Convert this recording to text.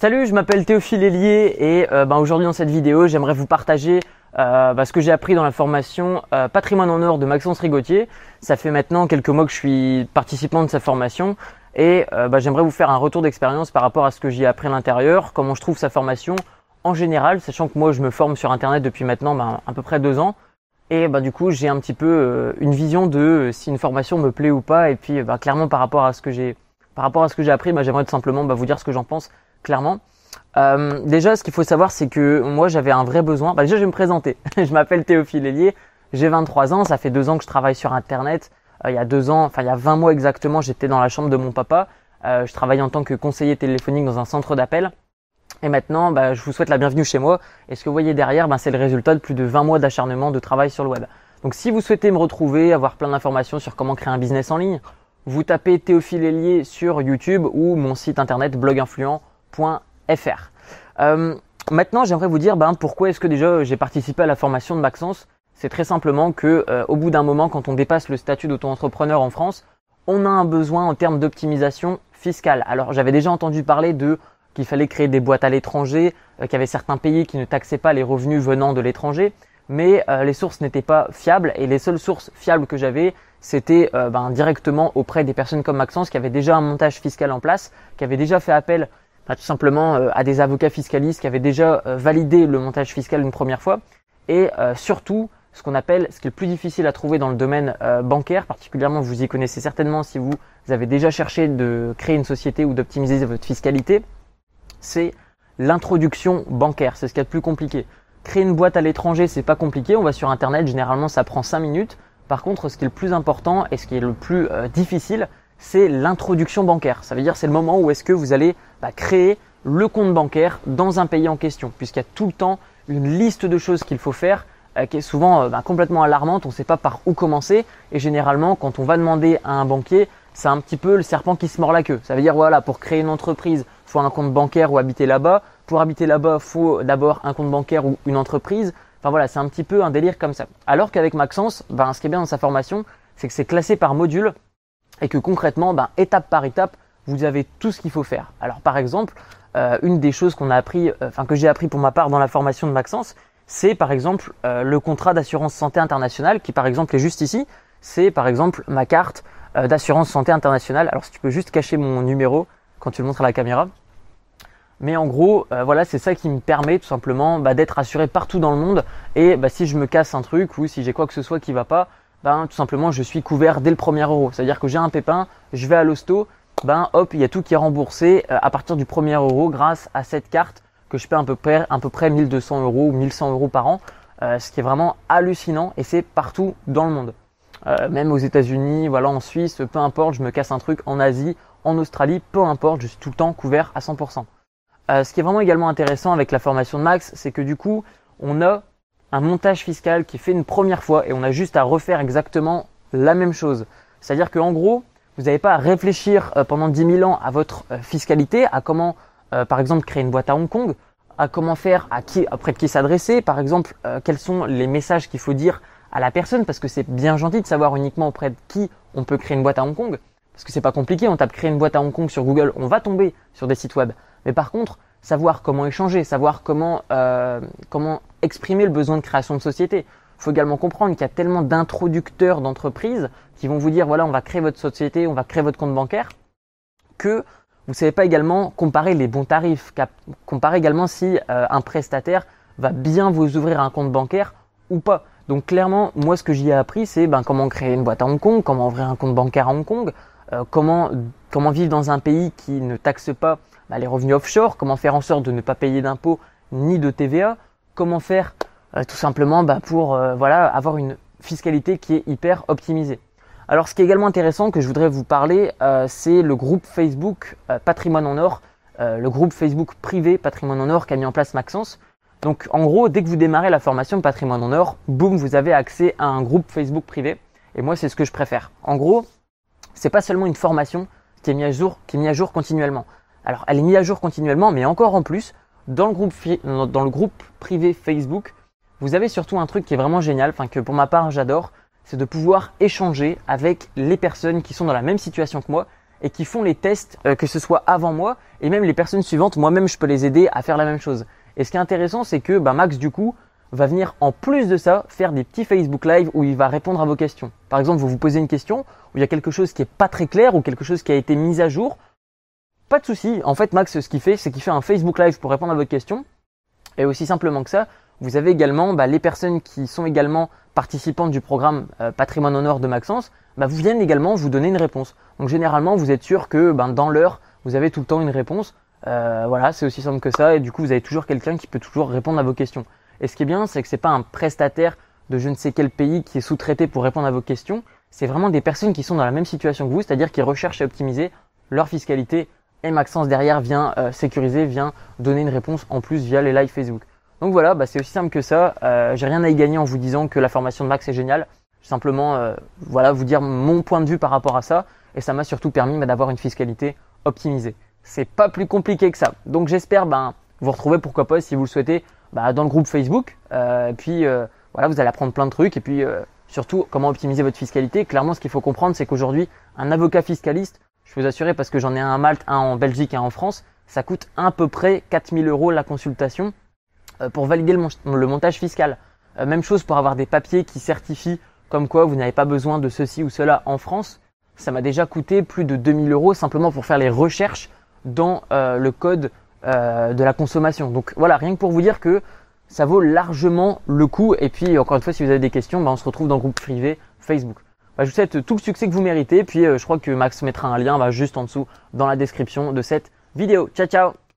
Salut, je m'appelle Théophile Hélier et euh, ben, aujourd'hui dans cette vidéo, j'aimerais vous partager euh, ben, ce que j'ai appris dans la formation euh, Patrimoine en or de Maxence Rigotier. Ça fait maintenant quelques mois que je suis participant de sa formation et ben, j'aimerais vous faire un retour d'expérience par rapport à ce que j'ai appris à l'intérieur, comment je trouve sa formation en général, sachant que moi je me forme sur internet depuis maintenant à peu près deux ans. Et bah, du coup, j'ai un petit peu une vision de si une formation me plaît ou pas. Et puis, clairement, par rapport à ce que j'ai, par rapport à ce que j'ai appris, j'aimerais tout simplement vous dire ce que j'en pense clairement. Euh, déjà, ce qu'il faut savoir, c'est que moi, j'avais un vrai besoin. Bah, déjà, je vais me présenter. je m'appelle Théophile Hélier. J'ai 23 ans. Ça fait deux ans que je travaille sur Internet. Euh, il y a deux ans, enfin il y a 20 mois exactement, j'étais dans la chambre de mon papa. Euh, je travaillais en tant que conseiller téléphonique dans un centre d'appel. Et maintenant, bah, je vous souhaite la bienvenue chez moi. Et ce que vous voyez derrière, bah, c'est le résultat de plus de 20 mois d'acharnement de travail sur le web. Donc si vous souhaitez me retrouver, avoir plein d'informations sur comment créer un business en ligne, vous tapez Théophile Hélier sur YouTube ou mon site internet bloginfluent Euh, maintenant, j'aimerais vous dire ben, pourquoi est-ce que déjà j'ai participé à la formation de Maxence? C'est très simplement que euh, au bout d'un moment, quand on dépasse le statut d'auto-entrepreneur en France, on a un besoin en termes d'optimisation fiscale. Alors, j'avais déjà entendu parler de qu'il fallait créer des boîtes à l'étranger, euh, qu'il y avait certains pays qui ne taxaient pas les revenus venant de l'étranger, mais les sources n'étaient pas fiables et les seules sources fiables que j'avais, c'était ben, directement auprès des personnes comme Maxence qui avaient déjà un montage fiscal en place, qui avaient déjà fait appel tout simplement euh, à des avocats fiscalistes qui avaient déjà euh, validé le montage fiscal une première fois, et euh, surtout ce qu'on appelle, ce qui est le plus difficile à trouver dans le domaine bancaire, particulièrement vous y connaissez certainement si vous avez déjà cherché de créer une société ou d'optimiser votre fiscalité, c'est l'introduction bancaire. C'est ce qui est le plus compliqué. Créer une boîte à l'étranger, c'est pas compliqué. On va sur internet, généralement ça prend 5 minutes. Par contre, ce qui est le plus important et ce qui est le plus difficile, c'est l'introduction bancaire. Ça veut dire c'est le moment où est-ce que vous allez bah, créer le compte bancaire dans un pays en question, puisqu'il y a tout le temps une liste de choses qu'il faut faire euh, qui est souvent euh, bah, complètement alarmante, on ne sait pas par où commencer, et généralement quand on va demander à un banquier, c'est un petit peu le serpent qui se mord la queue. Ça veut dire voilà, pour créer une entreprise, faut un compte bancaire ou habiter là-bas. Pour habiter là-bas, faut d'abord un compte bancaire ou une entreprise. Enfin voilà, c'est un petit peu un délire comme ça. Alors qu'avec Maxence, ben, ce qui est bien dans sa formation, c'est que c'est classé par module et que concrètement, ben, étape par étape, vous avez tout ce qu'il faut faire. Alors par exemple, euh, une des choses qu'on a appris, euh, enfin que j'ai appris pour ma part dans la formation de Maxence, c'est par exemple euh, le contrat d'assurance santé internationale qui par exemple est juste ici. C'est par exemple ma carte d'assurance santé internationale. Alors si tu peux juste cacher mon numéro quand tu le montres à la caméra. Mais en gros, voilà, c'est ça qui me permet tout simplement bah, d'être assuré partout dans le monde. Et bah, si je me casse un truc ou si j'ai quoi que ce soit qui va pas, ben, tout simplement je suis couvert dès le premier euro. C'est-à-dire que j'ai un pépin, je vais à l'hosto, ben hop, il y a tout qui est remboursé euh, à partir du premier euro grâce à cette carte que je paie à peu près, à peu près 1200 euros ou 1100 euros par an, euh, ce qui est vraiment hallucinant et c'est partout dans le monde. Euh, même aux États-Unis, voilà, en Suisse, peu importe, je me casse un truc en Asie, en Australie, peu importe, je suis tout le temps couvert à 100%. ce qui est vraiment également intéressant avec la formation de Max, c'est que du coup, on a un montage fiscal qui est fait une première fois et on a juste à refaire exactement la même chose. C'est-à-dire qu'en gros, vous n'avez pas à réfléchir euh, pendant 10 000 ans à votre euh, fiscalité, à comment, euh, par exemple, créer une boîte à Hong Kong, à comment faire, à qui, auprès de qui s'adresser, par exemple, quels sont les messages qu'il faut dire à la personne, parce que c'est bien gentil de savoir uniquement auprès de qui on peut créer une boîte à Hong Kong, parce que c'est pas compliqué, on tape créer une boîte à Hong Kong sur Google, on va tomber sur des sites web. Mais par contre, savoir comment échanger, savoir comment, comment exprimer le besoin de création de société. Il faut également comprendre qu'il y a tellement d'introducteurs d'entreprises qui vont vous dire voilà, on va créer votre société, on va créer votre compte bancaire, que vous ne savez pas également comparer les bons tarifs, comparer également si euh, un prestataire va bien vous ouvrir un compte bancaire ou pas. Donc clairement, moi ce que j'y ai appris, c'est ben, comment créer une boîte à Hong Kong, comment ouvrir un compte bancaire à Hong Kong, euh, comment, comment vivre dans un pays qui ne taxe pas bah, les revenus offshore, comment faire en sorte de ne pas payer d'impôts ni de TVA, comment faire tout simplement bah, pour euh, voilà, avoir une fiscalité qui est hyper optimisée. Alors ce qui est également intéressant que je voudrais vous parler, euh, c'est le groupe Facebook Patrimoine en Or, le groupe Facebook privé Patrimoine en Or qu'a mis en place Maxence. Donc en gros, dès que vous démarrez la formation Patrimoine en Or, boum, vous avez accès à un groupe Facebook privé. Et moi, c'est ce que je préfère. En gros, c'est pas seulement une formation qui est mise à jour, qui est mise à jour continuellement. Alors, elle est mise à jour continuellement, mais encore en plus, dans le groupe, dans le groupe privé Facebook, vous avez surtout un truc qui est vraiment génial, enfin que pour ma part j'adore, c'est de pouvoir échanger avec les personnes qui sont dans la même situation que moi et qui font les tests, euh, que ce soit avant moi et même les personnes suivantes, moi-même je peux les aider à faire la même chose. Et ce qui est intéressant, c'est que bah, Max du coup va venir en plus de ça faire des petits Facebook Live où il va répondre à vos questions. Par exemple, vous vous posez une question où il y a quelque chose qui est pas très clair ou quelque chose qui a été mis à jour. Pas de souci. En fait, Max, ce qu'il fait, c'est qu'il fait un Facebook Live pour répondre à votre question. Et aussi simplement que ça, vous avez également bah, les personnes qui sont également participantes du programme euh, Patrimoine en or de Maxence, bah, vous viennent également vous donner une réponse. Donc généralement, vous êtes sûr que bah, dans l'heure, vous avez tout le temps une réponse. Euh, voilà, c'est aussi simple que ça. Et du coup, vous avez toujours quelqu'un qui peut toujours répondre à vos questions. Et ce qui est bien, c'est que c'est pas un prestataire de je ne sais quel pays qui est sous-traité pour répondre à vos questions. C'est vraiment des personnes qui sont dans la même situation que vous, c'est-à-dire qui recherchent à optimiser leur fiscalité. Et Maxence derrière vient euh, sécuriser, vient donner une réponse en plus via les live Facebook. Donc voilà, bah, c'est aussi simple que ça. Euh, J'ai rien à y gagner en vous disant que la formation de Max est géniale. Simplement, euh, voilà, vous dire mon point de vue par rapport à ça. Et ça m'a surtout permis bah, d'avoir une fiscalité optimisée. C'est pas plus compliqué que ça. Donc j'espère ben, vous retrouver pourquoi pas si vous le souhaitez bah, dans le groupe Facebook. Euh, et puis euh, voilà, vous allez apprendre plein de trucs. Et puis euh, surtout comment optimiser votre fiscalité. Clairement, ce qu'il faut comprendre, c'est qu'aujourd'hui, un avocat fiscaliste, je peux vous assurer parce que j'en ai un à Malte, un en Belgique un en France, ça coûte à peu près 4000 euros la consultation pour valider le, montage fiscal. Euh, même chose pour avoir des papiers qui certifient comme quoi vous n'avez pas besoin de ceci ou cela en France. Ça m'a déjà coûté plus de 2000 euros simplement pour faire les recherches dans euh, le code de la consommation. Donc voilà, rien que pour vous dire que ça vaut largement le coup. Et puis encore une fois, si vous avez des questions, bah, on se retrouve dans le groupe privé Facebook. Bah, je vous souhaite tout le succès que vous méritez. Puis je crois que Max mettra un lien bah, juste en dessous dans la description de cette vidéo. Ciao ciao